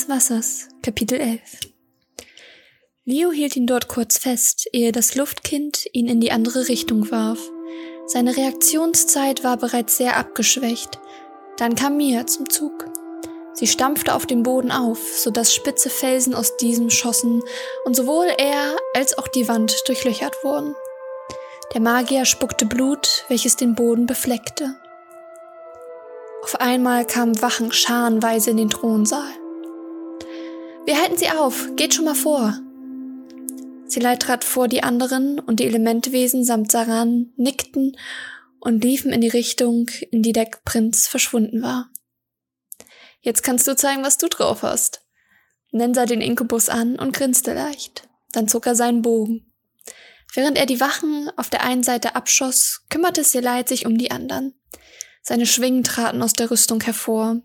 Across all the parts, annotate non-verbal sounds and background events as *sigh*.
Des Wassers, Kapitel 11 Leo hielt ihn dort kurz fest, ehe das Luftkind ihn in die andere Richtung warf. Seine Reaktionszeit war bereits sehr abgeschwächt. Dann kam Mia zum Zug. Sie stampfte auf dem Boden auf, sodass spitze Felsen aus diesem schossen und sowohl er als auch die Wand durchlöchert wurden. Der Magier spuckte Blut, welches den Boden befleckte. Auf einmal kamen Wachen scharenweise in den Thronsaal. Wir halten sie auf, geht schon mal vor. Silai trat vor die anderen und die Elementwesen samt Saran nickten und liefen in die Richtung, in die der Prinz verschwunden war. Jetzt kannst du zeigen, was du drauf hast. Nen sah den Inkubus an und grinste leicht. Dann zog er seinen Bogen. Während er die Wachen auf der einen Seite abschoss, kümmerte Seleit sich um die anderen. Seine Schwingen traten aus der Rüstung hervor.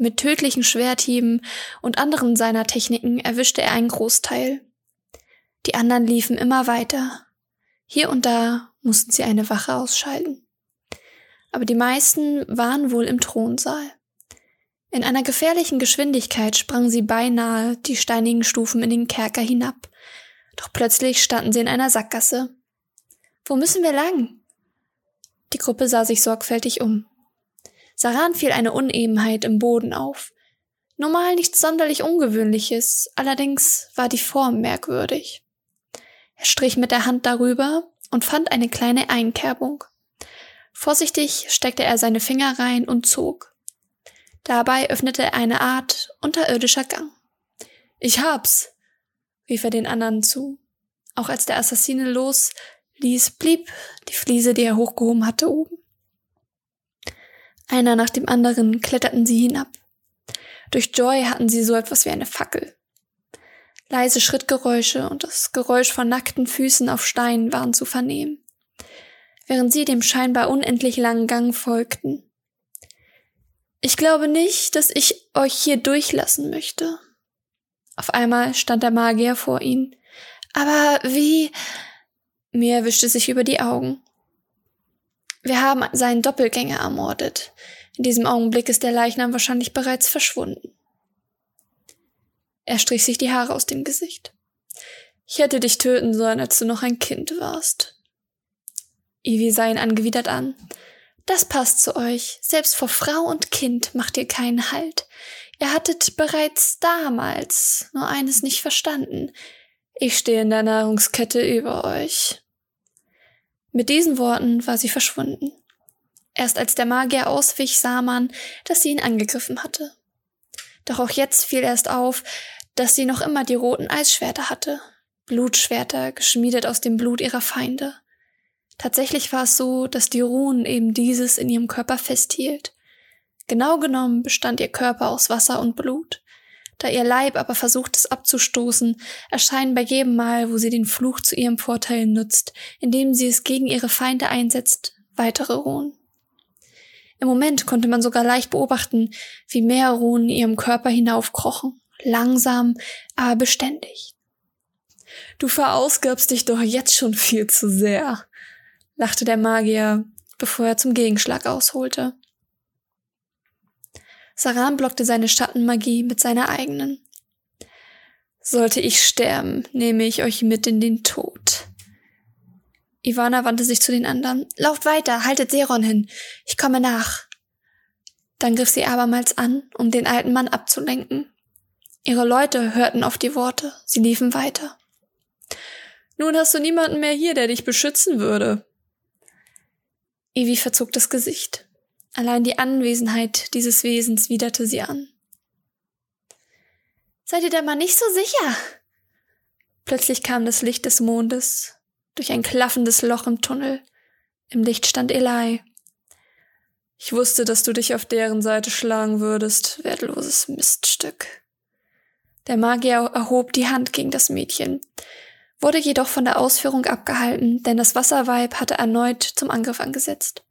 Mit tödlichen Schwerthieben und anderen seiner Techniken erwischte er einen Großteil. Die anderen liefen immer weiter. Hier und da mussten sie eine Wache ausschalten. Aber die meisten waren wohl im Thronsaal. In einer gefährlichen Geschwindigkeit sprangen sie beinahe die steinigen Stufen in den Kerker hinab. Doch plötzlich standen sie in einer Sackgasse. Wo müssen wir lang? Die Gruppe sah sich sorgfältig um. Saran fiel eine Unebenheit im Boden auf. Normal nichts sonderlich Ungewöhnliches, allerdings war die Form merkwürdig. Er strich mit der Hand darüber und fand eine kleine Einkerbung. Vorsichtig steckte er seine Finger rein und zog. Dabei öffnete er eine Art unterirdischer Gang. Ich hab's, rief er den anderen zu. Auch als der Assassine los ließ, blieb die Fliese, die er hochgehoben hatte, oben. Einer nach dem anderen kletterten sie hinab. Durch Joy hatten sie so etwas wie eine Fackel. Leise Schrittgeräusche und das Geräusch von nackten Füßen auf Steinen waren zu vernehmen, während sie dem scheinbar unendlich langen Gang folgten. Ich glaube nicht, dass ich euch hier durchlassen möchte. Auf einmal stand der Magier vor ihnen. Aber wie? Mir wischte sich über die Augen. Wir haben seinen Doppelgänger ermordet. In diesem Augenblick ist der Leichnam wahrscheinlich bereits verschwunden. Er strich sich die Haare aus dem Gesicht. Ich hätte dich töten sollen, als du noch ein Kind warst. Ivy sah ihn angewidert an. Das passt zu euch. Selbst vor Frau und Kind macht ihr keinen Halt. Ihr hattet bereits damals nur eines nicht verstanden. Ich stehe in der Nahrungskette über euch. Mit diesen Worten war sie verschwunden. Erst als der Magier auswich, sah man, dass sie ihn angegriffen hatte. Doch auch jetzt fiel erst auf, dass sie noch immer die roten Eisschwerter hatte. Blutschwerter, geschmiedet aus dem Blut ihrer Feinde. Tatsächlich war es so, dass die Runen eben dieses in ihrem Körper festhielt. Genau genommen bestand ihr Körper aus Wasser und Blut. Da ihr Leib aber versucht es abzustoßen, erscheinen bei jedem Mal, wo sie den Fluch zu ihrem Vorteil nutzt, indem sie es gegen ihre Feinde einsetzt, weitere Runen. Im Moment konnte man sogar leicht beobachten, wie mehr Runen ihrem Körper hinaufkrochen, langsam, aber beständig. Du verausgabst dich doch jetzt schon viel zu sehr, lachte der Magier, bevor er zum Gegenschlag ausholte. Saran blockte seine Schattenmagie mit seiner eigenen. Sollte ich sterben, nehme ich euch mit in den Tod. Ivana wandte sich zu den anderen. Lauft weiter, haltet Seron hin. Ich komme nach. Dann griff sie abermals an, um den alten Mann abzulenken. Ihre Leute hörten auf die Worte. Sie liefen weiter. Nun hast du niemanden mehr hier, der dich beschützen würde, Evi verzog das Gesicht. Allein die Anwesenheit dieses Wesens widerte sie an. Seid ihr da mal nicht so sicher? Plötzlich kam das Licht des Mondes durch ein klaffendes Loch im Tunnel. Im Licht stand Eli. Ich wusste, dass du dich auf deren Seite schlagen würdest, wertloses Miststück. Der Magier erhob die Hand gegen das Mädchen wurde jedoch von der Ausführung abgehalten, denn das Wasserweib hatte erneut zum Angriff angesetzt.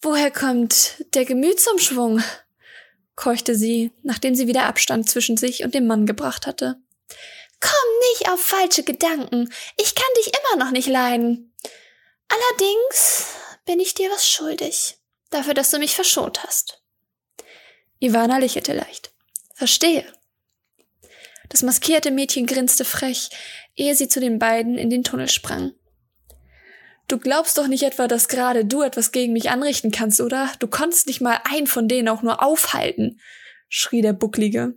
Woher kommt der Gemütsumschwung? keuchte sie, nachdem sie wieder Abstand zwischen sich und dem Mann gebracht hatte. Komm nicht auf falsche Gedanken. Ich kann dich immer noch nicht leiden. Allerdings bin ich dir was schuldig. Dafür, dass du mich verschont hast. Ivana lächelte leicht. Verstehe. Das maskierte Mädchen grinste frech, ehe sie zu den beiden in den Tunnel sprang. Du glaubst doch nicht etwa, dass gerade du etwas gegen mich anrichten kannst, oder? Du konntest nicht mal einen von denen auch nur aufhalten, schrie der Bucklige.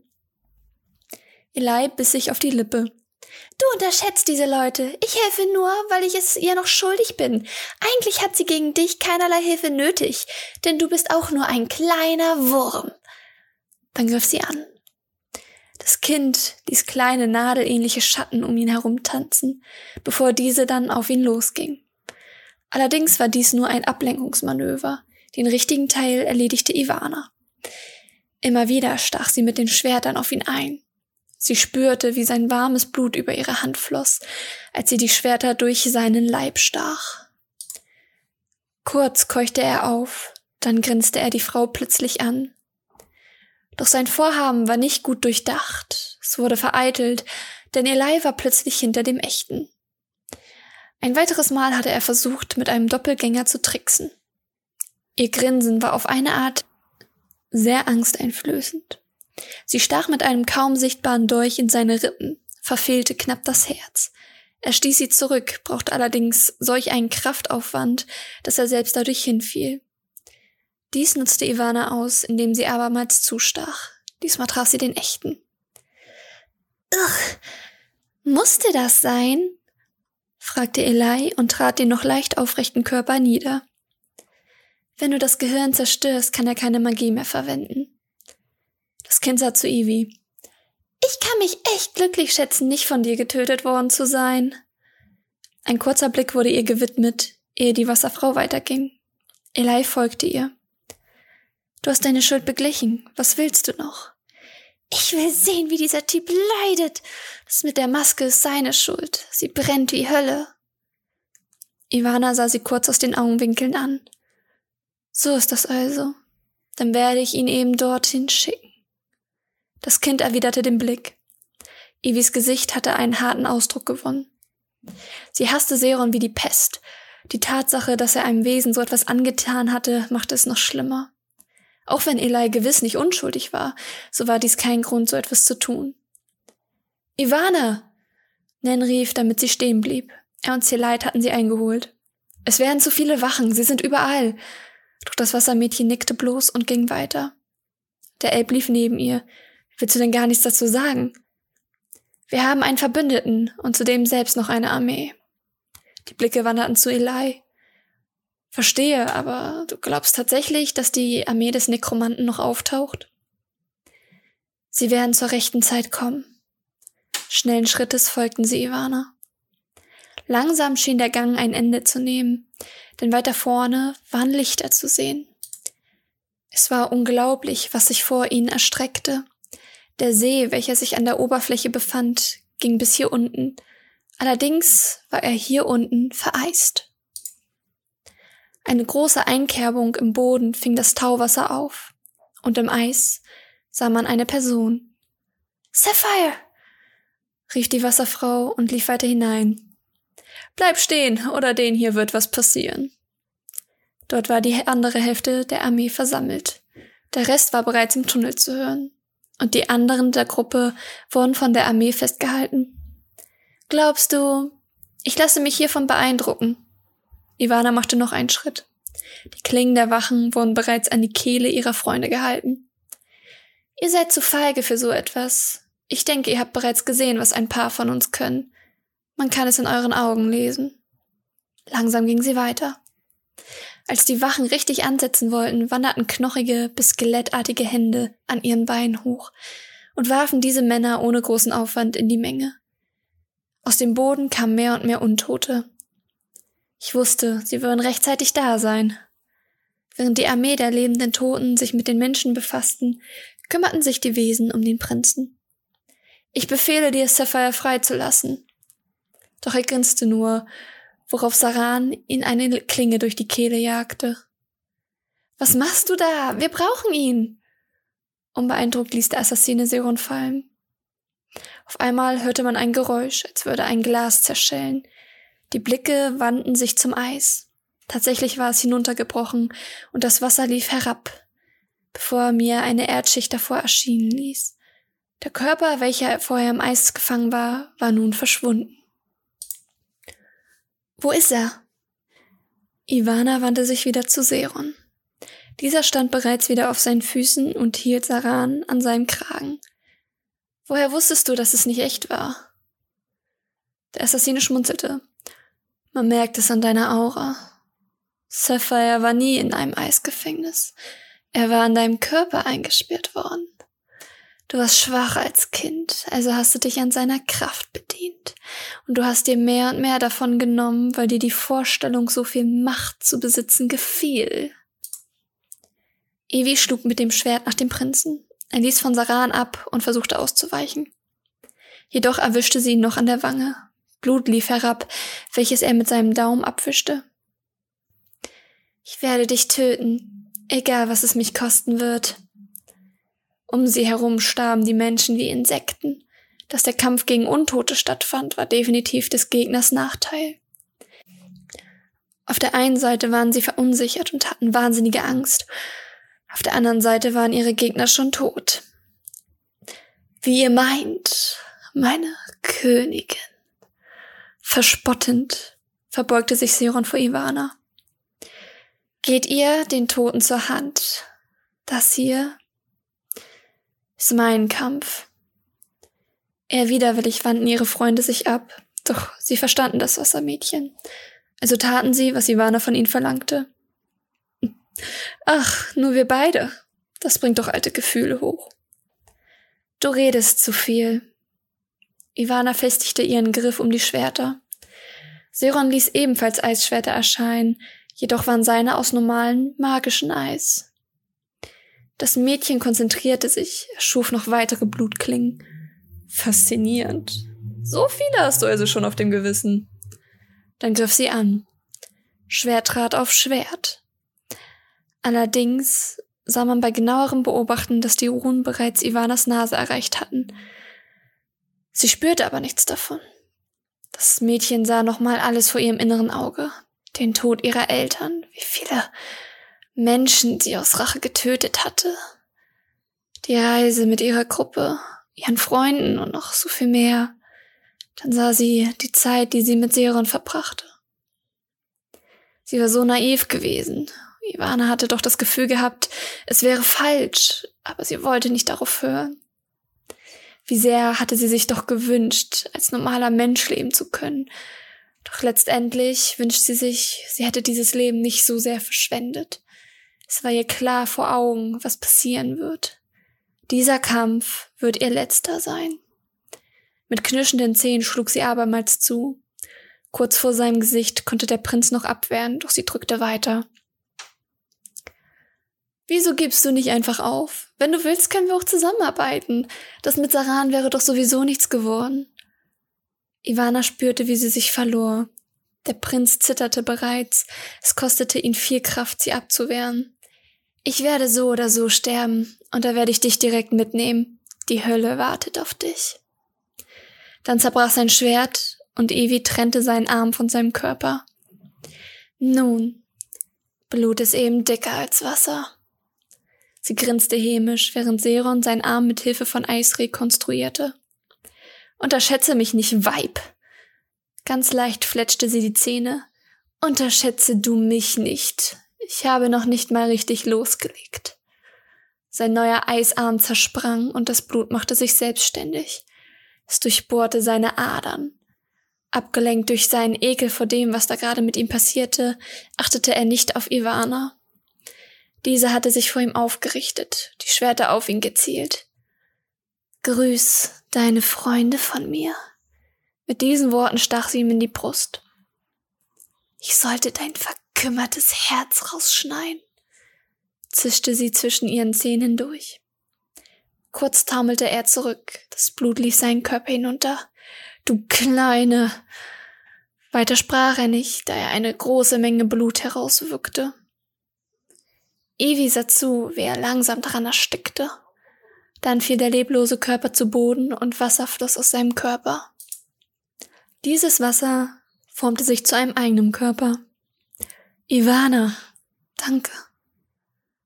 Eli biss sich auf die Lippe. Du unterschätzt diese Leute. Ich helfe nur, weil ich es ihr noch schuldig bin. Eigentlich hat sie gegen dich keinerlei Hilfe nötig, denn du bist auch nur ein kleiner Wurm. Dann griff sie an. Das Kind ließ kleine nadelähnliche Schatten um ihn herumtanzen, bevor diese dann auf ihn losging. Allerdings war dies nur ein Ablenkungsmanöver. Den richtigen Teil erledigte Ivana. Immer wieder stach sie mit den Schwertern auf ihn ein. Sie spürte, wie sein warmes Blut über ihre Hand floss, als sie die Schwerter durch seinen Leib stach. Kurz keuchte er auf, dann grinste er die Frau plötzlich an. Doch sein Vorhaben war nicht gut durchdacht. Es wurde vereitelt, denn Eli war plötzlich hinter dem Echten. Ein weiteres Mal hatte er versucht, mit einem Doppelgänger zu tricksen. Ihr Grinsen war auf eine Art sehr angsteinflößend. Sie stach mit einem kaum sichtbaren Dolch in seine Rippen, verfehlte knapp das Herz. Er stieß sie zurück, brauchte allerdings solch einen Kraftaufwand, dass er selbst dadurch hinfiel. Dies nutzte Ivana aus, indem sie abermals zustach. Diesmal traf sie den echten. Ugh, musste das sein? Fragte Eli und trat den noch leicht aufrechten Körper nieder. Wenn du das Gehirn zerstörst, kann er keine Magie mehr verwenden. Das Kind sah zu Ivy. Ich kann mich echt glücklich schätzen, nicht von dir getötet worden zu sein. Ein kurzer Blick wurde ihr gewidmet, ehe die Wasserfrau weiterging. Eli folgte ihr. Du hast deine Schuld beglichen. Was willst du noch? Ich will sehen, wie dieser Typ leidet. Das mit der Maske ist seine Schuld. Sie brennt wie Hölle. Ivana sah sie kurz aus den Augenwinkeln an. So ist das also. Dann werde ich ihn eben dorthin schicken. Das Kind erwiderte den Blick. Ivis Gesicht hatte einen harten Ausdruck gewonnen. Sie hasste Seron wie die Pest. Die Tatsache, dass er einem Wesen so etwas angetan hatte, machte es noch schlimmer. Auch wenn Eli gewiss nicht unschuldig war, so war dies kein Grund, so etwas zu tun. Ivana! Nen rief, damit sie stehen blieb. Er und Celite hatten sie eingeholt. Es werden zu viele Wachen, sie sind überall. Doch das Wassermädchen nickte bloß und ging weiter. Der Elb lief neben ihr. Willst du denn gar nichts dazu sagen? Wir haben einen Verbündeten und zudem selbst noch eine Armee. Die Blicke wanderten zu Eli. Verstehe, aber du glaubst tatsächlich, dass die Armee des Nekromanten noch auftaucht? Sie werden zur rechten Zeit kommen. Schnellen Schrittes folgten sie Ivana. Langsam schien der Gang ein Ende zu nehmen, denn weiter vorne waren Lichter zu sehen. Es war unglaublich, was sich vor ihnen erstreckte. Der See, welcher sich an der Oberfläche befand, ging bis hier unten. Allerdings war er hier unten vereist. Eine große Einkerbung im Boden fing das Tauwasser auf, und im Eis sah man eine Person. Sapphire! rief die Wasserfrau und lief weiter hinein. Bleib stehen, oder den hier wird was passieren. Dort war die andere Hälfte der Armee versammelt. Der Rest war bereits im Tunnel zu hören. Und die anderen der Gruppe wurden von der Armee festgehalten. Glaubst du, ich lasse mich hiervon beeindrucken? Ivana machte noch einen Schritt. Die Klingen der Wachen wurden bereits an die Kehle ihrer Freunde gehalten. Ihr seid zu feige für so etwas. Ich denke, ihr habt bereits gesehen, was ein paar von uns können. Man kann es in euren Augen lesen. Langsam ging sie weiter. Als die Wachen richtig ansetzen wollten, wanderten knochige bis skelettartige Hände an ihren Beinen hoch und warfen diese Männer ohne großen Aufwand in die Menge. Aus dem Boden kamen mehr und mehr Untote, ich wusste, sie würden rechtzeitig da sein. Während die Armee der lebenden Toten sich mit den Menschen befassten, kümmerten sich die Wesen um den Prinzen. Ich befehle dir, Sapphire freizulassen. Doch er grinste nur, worauf Saran ihn eine Klinge durch die Kehle jagte. Was machst du da? Wir brauchen ihn! Unbeeindruckt ließ der Assassine Seron fallen. Auf einmal hörte man ein Geräusch, als würde ein Glas zerschellen, die Blicke wandten sich zum Eis. Tatsächlich war es hinuntergebrochen und das Wasser lief herab, bevor mir eine Erdschicht davor erschienen ließ. Der Körper, welcher vorher im Eis gefangen war, war nun verschwunden. Wo ist er? Ivana wandte sich wieder zu Seron. Dieser stand bereits wieder auf seinen Füßen und hielt Saran an seinem Kragen. Woher wusstest du, dass es nicht echt war? Der Assassine schmunzelte. Man merkt es an deiner Aura. Sapphire war nie in einem Eisgefängnis. Er war an deinem Körper eingesperrt worden. Du warst schwach als Kind, also hast du dich an seiner Kraft bedient. Und du hast dir mehr und mehr davon genommen, weil dir die Vorstellung, so viel Macht zu besitzen, gefiel. Evi schlug mit dem Schwert nach dem Prinzen. Er ließ von Saran ab und versuchte auszuweichen. Jedoch erwischte sie ihn noch an der Wange. Blut lief herab, welches er mit seinem Daumen abwischte. Ich werde dich töten, egal was es mich kosten wird. Um sie herum starben die Menschen wie Insekten. Dass der Kampf gegen Untote stattfand, war definitiv des Gegners Nachteil. Auf der einen Seite waren sie verunsichert und hatten wahnsinnige Angst. Auf der anderen Seite waren ihre Gegner schon tot. Wie ihr meint, meine Königin. Verspottend verbeugte sich Seron vor Ivana. Geht ihr den Toten zur Hand. Das hier ist mein Kampf. Eher widerwillig wandten ihre Freunde sich ab, doch sie verstanden das Wassermädchen. Also taten sie, was Ivana von ihnen verlangte. Ach, nur wir beide. Das bringt doch alte Gefühle hoch. Du redest zu viel. Ivana festigte ihren Griff um die Schwerter. Seron ließ ebenfalls Eisschwerter erscheinen, jedoch waren seine aus normalen, magischen Eis. Das Mädchen konzentrierte sich, schuf noch weitere Blutklingen. Faszinierend. So viele hast du also schon auf dem Gewissen. Dann griff sie an. Schwert trat auf Schwert. Allerdings sah man bei genauerem Beobachten, dass die Runen bereits Ivanas Nase erreicht hatten. Sie spürte aber nichts davon. Das Mädchen sah nochmal alles vor ihrem inneren Auge. Den Tod ihrer Eltern, wie viele Menschen, die aus Rache getötet hatte. Die Reise mit ihrer Gruppe, ihren Freunden und noch so viel mehr. Dann sah sie die Zeit, die sie mit Seron verbrachte. Sie war so naiv gewesen. Ivana hatte doch das Gefühl gehabt, es wäre falsch, aber sie wollte nicht darauf hören. Wie sehr hatte sie sich doch gewünscht, als normaler Mensch leben zu können. Doch letztendlich wünscht sie sich, sie hätte dieses Leben nicht so sehr verschwendet. Es war ihr klar vor Augen, was passieren wird. Dieser Kampf wird ihr letzter sein. Mit knirschenden Zähnen schlug sie abermals zu. Kurz vor seinem Gesicht konnte der Prinz noch abwehren, doch sie drückte weiter. Wieso gibst du nicht einfach auf? Wenn du willst, können wir auch zusammenarbeiten. Das mit Saran wäre doch sowieso nichts geworden. Ivana spürte, wie sie sich verlor. Der Prinz zitterte bereits. Es kostete ihn viel Kraft, sie abzuwehren. Ich werde so oder so sterben, und da werde ich dich direkt mitnehmen. Die Hölle wartet auf dich. Dann zerbrach sein Schwert, und Evi trennte seinen Arm von seinem Körper. Nun, Blut ist eben dicker als Wasser. Sie grinste hämisch, während Seron seinen Arm mit Hilfe von Eis rekonstruierte. Unterschätze mich nicht, Weib! Ganz leicht fletschte sie die Zähne. Unterschätze du mich nicht. Ich habe noch nicht mal richtig losgelegt. Sein neuer Eisarm zersprang und das Blut machte sich selbstständig. Es durchbohrte seine Adern. Abgelenkt durch seinen Ekel vor dem, was da gerade mit ihm passierte, achtete er nicht auf Ivana. Diese hatte sich vor ihm aufgerichtet, die Schwerter auf ihn gezielt. Grüß deine Freunde von mir. Mit diesen Worten stach sie ihm in die Brust. Ich sollte dein Ver kümmertes Herz rausschneiden, zischte sie zwischen ihren Zähnen hindurch. Kurz taumelte er zurück, das Blut lief seinen Körper hinunter. Du Kleine! Weiter sprach er nicht, da er eine große Menge Blut herauswückte. Evi sah zu, wie er langsam daran erstickte. Dann fiel der leblose Körper zu Boden und Wasser floss aus seinem Körper. Dieses Wasser formte sich zu einem eigenen Körper. Ivana, danke.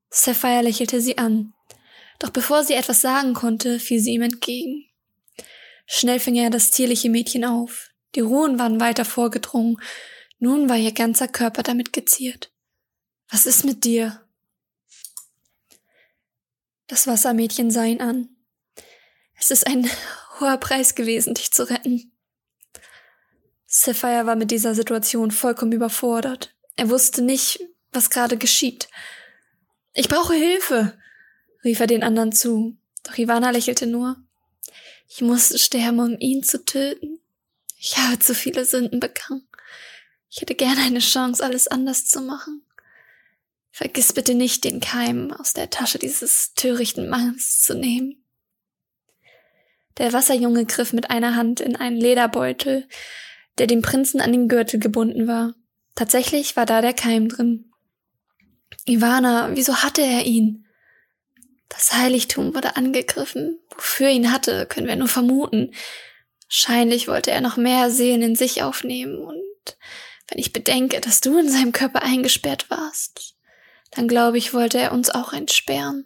Sapphire lächelte sie an. Doch bevor sie etwas sagen konnte, fiel sie ihm entgegen. Schnell fing er das zierliche Mädchen auf. Die Ruhen waren weiter vorgedrungen. Nun war ihr ganzer Körper damit geziert. Was ist mit dir? Das Wassermädchen sah ihn an. Es ist ein *laughs* hoher Preis gewesen, dich zu retten. Sapphire war mit dieser Situation vollkommen überfordert. Er wusste nicht, was gerade geschieht. Ich brauche Hilfe, rief er den anderen zu. Doch Ivana lächelte nur. Ich muss sterben, um ihn zu töten. Ich habe zu viele Sünden begangen. Ich hätte gerne eine Chance, alles anders zu machen. Vergiss bitte nicht, den Keim aus der Tasche dieses törichten Manns zu nehmen. Der Wasserjunge griff mit einer Hand in einen Lederbeutel, der dem Prinzen an den Gürtel gebunden war. Tatsächlich war da der Keim drin. Ivana, wieso hatte er ihn? Das Heiligtum wurde angegriffen. Wofür ihn hatte, können wir nur vermuten. Wahrscheinlich wollte er noch mehr Seelen in sich aufnehmen und wenn ich bedenke, dass du in seinem Körper eingesperrt warst, dann glaube ich, wollte er uns auch entsperren.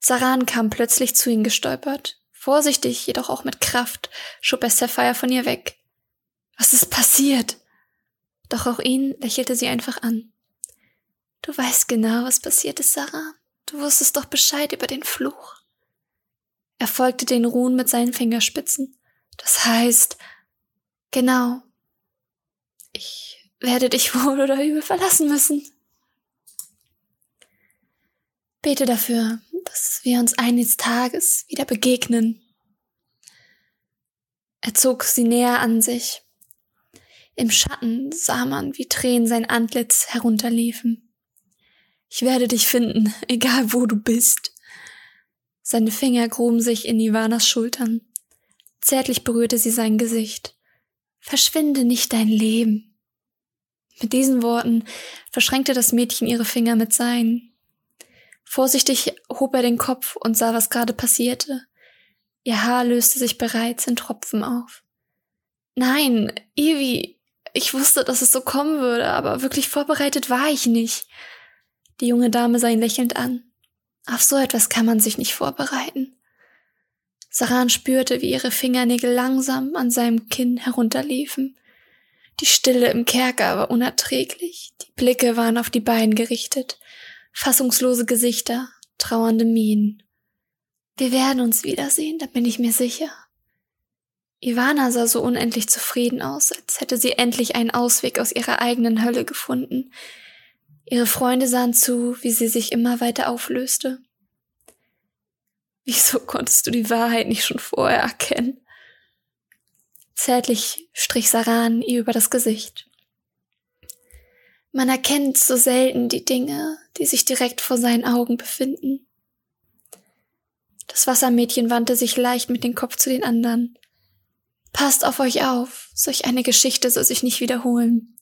Saran kam plötzlich zu ihm gestolpert. Vorsichtig, jedoch auch mit Kraft, schob er Sapphire von ihr weg. Was ist passiert? Doch auch ihn lächelte sie einfach an. Du weißt genau, was passiert ist, Sarah. Du wusstest doch Bescheid über den Fluch. Er folgte den Ruhen mit seinen Fingerspitzen. Das heißt, genau. Ich werde dich wohl oder übel verlassen müssen. Bete dafür, dass wir uns eines Tages wieder begegnen. Er zog sie näher an sich. Im Schatten sah man, wie Tränen sein Antlitz herunterliefen. Ich werde dich finden, *laughs* egal wo du bist. Seine Finger gruben sich in Ivanas Schultern. Zärtlich berührte sie sein Gesicht. Verschwinde nicht dein Leben. Mit diesen Worten verschränkte das Mädchen ihre Finger mit seinen. Vorsichtig hob er den Kopf und sah, was gerade passierte. Ihr Haar löste sich bereits in Tropfen auf. Nein, Evi, ich wusste, dass es so kommen würde, aber wirklich vorbereitet war ich nicht. Die junge Dame sah ihn lächelnd an. Auf so etwas kann man sich nicht vorbereiten. Saran spürte, wie ihre Fingernägel langsam an seinem Kinn herunterliefen. Die Stille im Kerker war unerträglich. Die Blicke waren auf die beiden gerichtet fassungslose Gesichter, trauernde Mienen. Wir werden uns wiedersehen, da bin ich mir sicher. Ivana sah so unendlich zufrieden aus, als hätte sie endlich einen Ausweg aus ihrer eigenen Hölle gefunden. Ihre Freunde sahen zu, wie sie sich immer weiter auflöste. Wieso konntest du die Wahrheit nicht schon vorher erkennen? Zärtlich strich Saran ihr über das Gesicht. Man erkennt so selten die Dinge, die sich direkt vor seinen Augen befinden. Das Wassermädchen wandte sich leicht mit dem Kopf zu den anderen. Passt auf euch auf, solch eine Geschichte soll sich nicht wiederholen.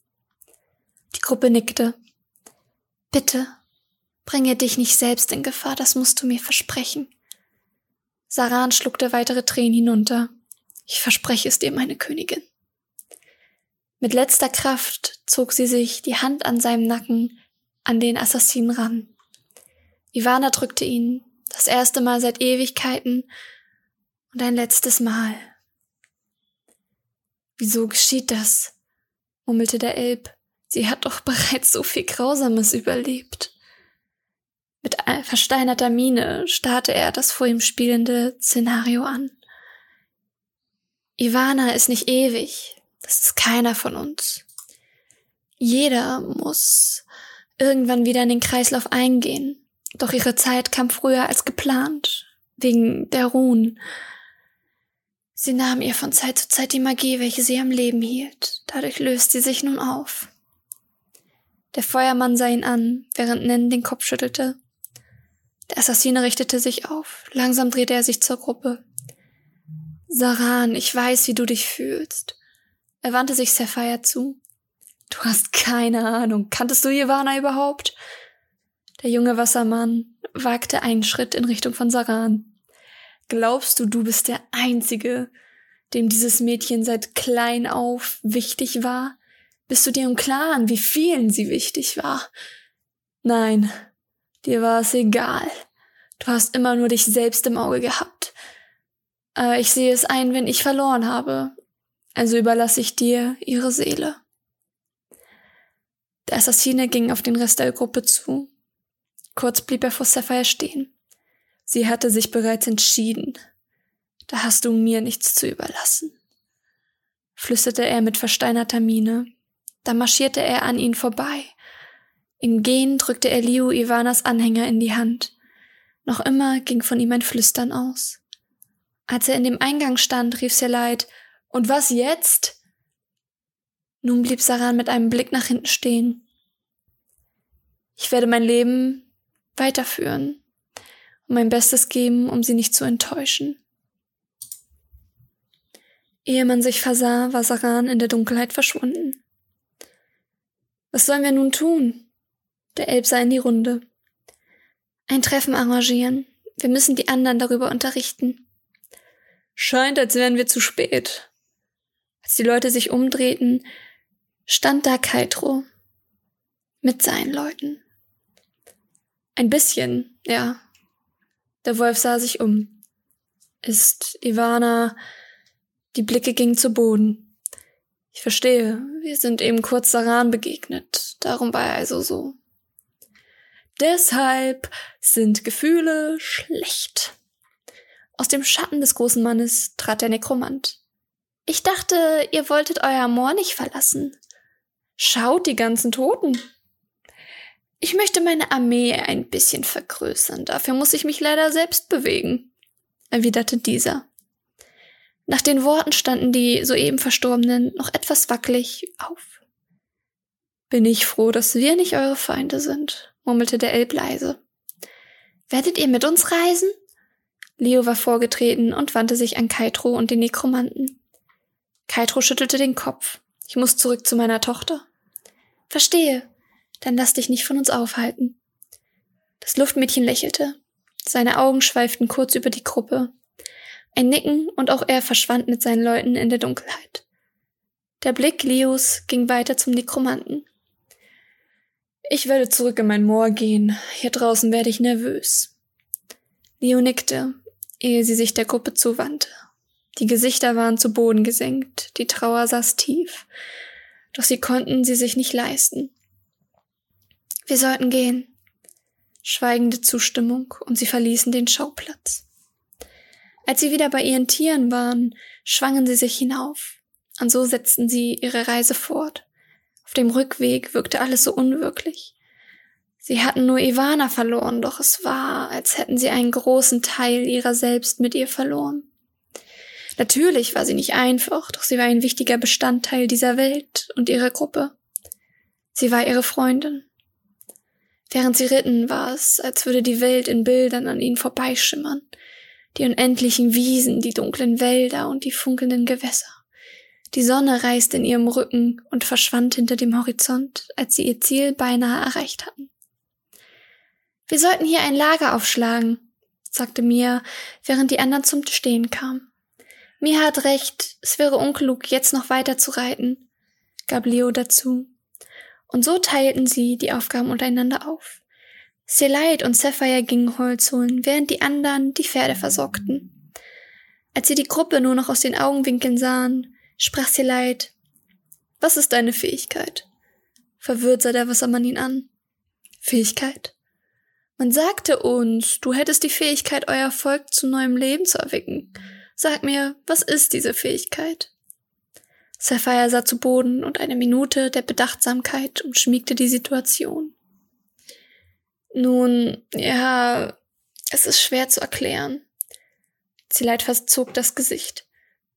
Die Gruppe nickte. Bitte, bringe dich nicht selbst in Gefahr, das musst du mir versprechen. Saran schluckte weitere Tränen hinunter. Ich verspreche es dir, meine Königin. Mit letzter Kraft zog sie sich die Hand an seinem Nacken an den Assassinen ran. Ivana drückte ihn, das erste Mal seit Ewigkeiten und ein letztes Mal. Wieso geschieht das? murmelte der Elb. Sie hat doch bereits so viel Grausames überlebt. Mit versteinerter Miene starrte er das vor ihm spielende Szenario an. Ivana ist nicht ewig, das ist keiner von uns. Jeder muss irgendwann wieder in den Kreislauf eingehen. Doch ihre Zeit kam früher als geplant, wegen der Ruhen. Sie nahm ihr von Zeit zu Zeit die Magie, welche sie am Leben hielt. Dadurch löst sie sich nun auf. Der Feuermann sah ihn an, während Nen den Kopf schüttelte. Der Assassine richtete sich auf. Langsam drehte er sich zur Gruppe. Saran, ich weiß, wie du dich fühlst. Er wandte sich Sapphire zu. Du hast keine Ahnung. Kanntest du Ivana überhaupt? Der junge Wassermann wagte einen Schritt in Richtung von Saran. Glaubst du, du bist der Einzige, dem dieses Mädchen seit klein auf wichtig war? Bist du dir im Klaren, wie vielen sie wichtig war? Nein, dir war es egal. Du hast immer nur dich selbst im Auge gehabt. Äh, ich sehe es ein, wenn ich verloren habe. Also überlasse ich dir ihre Seele. Der Assassine ging auf den Rest der Gruppe zu. Kurz blieb er vor Sapphire stehen. Sie hatte sich bereits entschieden. Da hast du mir nichts zu überlassen, flüsterte er mit versteinerter Miene. Da marschierte er an ihn vorbei. Im Gehen drückte er Liu Ivanas Anhänger in die Hand. Noch immer ging von ihm ein Flüstern aus. Als er in dem Eingang stand, rief Seleit, und was jetzt? Nun blieb Saran mit einem Blick nach hinten stehen. Ich werde mein Leben weiterführen und mein Bestes geben, um sie nicht zu enttäuschen. Ehe man sich versah, war Saran in der Dunkelheit verschwunden. Was sollen wir nun tun? Der Elb sah in die Runde. Ein Treffen arrangieren. Wir müssen die anderen darüber unterrichten. Scheint, als wären wir zu spät. Als die Leute sich umdrehten, stand da Kaitro. Mit seinen Leuten. Ein bisschen, ja. Der Wolf sah sich um. Ist Ivana. Die Blicke gingen zu Boden. Ich verstehe, wir sind eben kurz Saran begegnet. Darum war er also so. Deshalb sind Gefühle schlecht. Aus dem Schatten des großen Mannes trat der Nekromant. Ich dachte, ihr wolltet euer Moor nicht verlassen. Schaut die ganzen Toten. Ich möchte meine Armee ein bisschen vergrößern. Dafür muss ich mich leider selbst bewegen, erwiderte dieser. Nach den Worten standen die soeben Verstorbenen noch etwas wackelig auf. Bin ich froh, dass wir nicht eure Feinde sind, murmelte der Elb leise. Werdet ihr mit uns reisen? Leo war vorgetreten und wandte sich an Kaitro und den Nekromanten. Kaitro schüttelte den Kopf. Ich muss zurück zu meiner Tochter. Verstehe. Dann lass dich nicht von uns aufhalten. Das Luftmädchen lächelte. Seine Augen schweiften kurz über die Gruppe. Ein Nicken und auch er verschwand mit seinen Leuten in der Dunkelheit. Der Blick Leos ging weiter zum Nekromanten. Ich werde zurück in mein Moor gehen. Hier draußen werde ich nervös. Leo nickte, ehe sie sich der Gruppe zuwandte. Die Gesichter waren zu Boden gesenkt, die Trauer saß tief, doch sie konnten sie sich nicht leisten. Wir sollten gehen. Schweigende Zustimmung, und sie verließen den Schauplatz. Als sie wieder bei ihren Tieren waren, schwangen sie sich hinauf, und so setzten sie ihre Reise fort. Auf dem Rückweg wirkte alles so unwirklich. Sie hatten nur Ivana verloren, doch es war, als hätten sie einen großen Teil ihrer selbst mit ihr verloren. Natürlich war sie nicht einfach, doch sie war ein wichtiger Bestandteil dieser Welt und ihrer Gruppe. Sie war ihre Freundin. Während sie ritten, war es, als würde die Welt in Bildern an ihnen vorbeischimmern. Die unendlichen Wiesen, die dunklen Wälder und die funkelnden Gewässer. Die Sonne reiste in ihrem Rücken und verschwand hinter dem Horizont, als sie ihr Ziel beinahe erreicht hatten. Wir sollten hier ein Lager aufschlagen, sagte Mia, während die anderen zum Stehen kamen. Mia hat recht, es wäre unklug, jetzt noch weiter zu reiten, gab Leo dazu. Und so teilten sie die Aufgaben untereinander auf. Seleit und Sapphire gingen Holz holen, während die anderen die Pferde versorgten. Als sie die Gruppe nur noch aus den Augenwinkeln sahen, sprach Seleit, was ist deine Fähigkeit? Verwirrt sah der Wassermann ihn an. Fähigkeit? Man sagte uns, du hättest die Fähigkeit, euer Volk zu neuem Leben zu erwecken. Sag mir, was ist diese Fähigkeit? Sapphire sah zu Boden und eine Minute der Bedachtsamkeit umschmiegte die Situation. Nun, ja, es ist schwer zu erklären. Zileit verzog das Gesicht.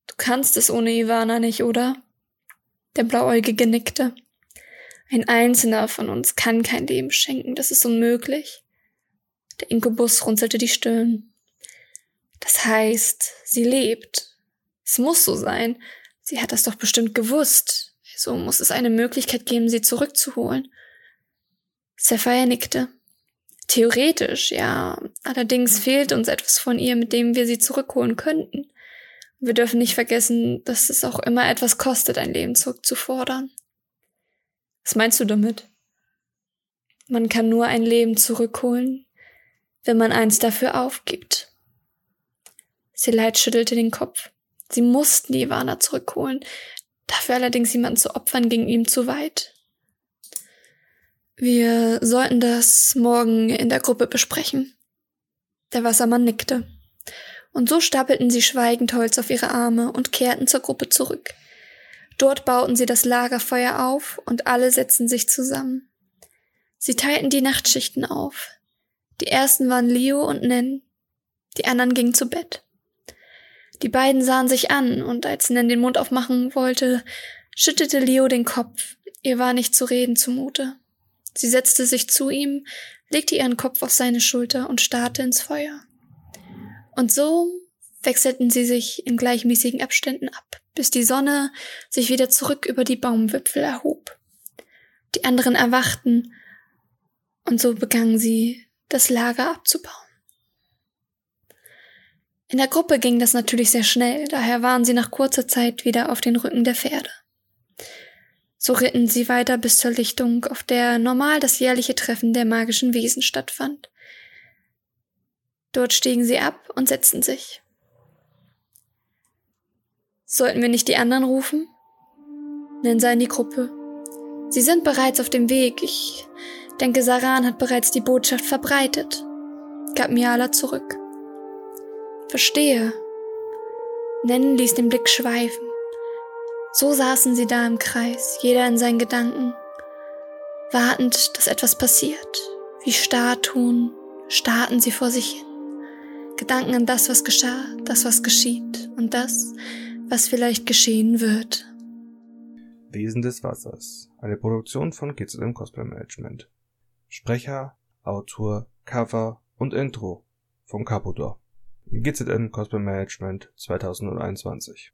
Du kannst es ohne Ivana nicht, oder? Der Blauäugige nickte. Ein Einzelner von uns kann kein Leben schenken, das ist unmöglich. Der Inkubus runzelte die Stirn. Das heißt, sie lebt. Es muss so sein. Sie hat das doch bestimmt gewusst. So muss es eine Möglichkeit geben, sie zurückzuholen. Sapphire nickte. Theoretisch, ja. Allerdings fehlt uns etwas von ihr, mit dem wir sie zurückholen könnten. Wir dürfen nicht vergessen, dass es auch immer etwas kostet, ein Leben zurückzufordern. Was meinst du damit? Man kann nur ein Leben zurückholen, wenn man eins dafür aufgibt. Seleit schüttelte den Kopf. Sie mussten Ivana zurückholen. Dafür allerdings jemanden zu opfern ging ihm zu weit. Wir sollten das morgen in der Gruppe besprechen. Der Wassermann nickte. Und so stapelten sie schweigend Holz auf ihre Arme und kehrten zur Gruppe zurück. Dort bauten sie das Lagerfeuer auf und alle setzten sich zusammen. Sie teilten die Nachtschichten auf. Die ersten waren Leo und Nen, die anderen gingen zu Bett. Die beiden sahen sich an, und als Nen den Mund aufmachen wollte, schüttete Leo den Kopf. Ihr war nicht zu reden zumute. Sie setzte sich zu ihm, legte ihren Kopf auf seine Schulter und starrte ins Feuer. Und so wechselten sie sich in gleichmäßigen Abständen ab, bis die Sonne sich wieder zurück über die Baumwipfel erhob. Die anderen erwachten, und so begannen sie, das Lager abzubauen. In der Gruppe ging das natürlich sehr schnell, daher waren sie nach kurzer Zeit wieder auf den Rücken der Pferde. So ritten sie weiter bis zur Lichtung, auf der normal das jährliche Treffen der magischen Wesen stattfand. Dort stiegen sie ab und setzten sich. Sollten wir nicht die anderen rufen? Nennen sie in die Gruppe. Sie sind bereits auf dem Weg. Ich denke, Saran hat bereits die Botschaft verbreitet, gab Miala zurück. Verstehe. Nennen ließ den Blick schweifen. So saßen sie da im Kreis, jeder in seinen Gedanken, wartend, dass etwas passiert. Wie Statuen starrten sie vor sich hin. Gedanken an das, was geschah, das, was geschieht und das, was vielleicht geschehen wird. Wesen des Wassers. Eine Produktion von GZM Cosplay Management. Sprecher, Autor, Cover und Intro von Capodor. GZM Cosplay Management 2021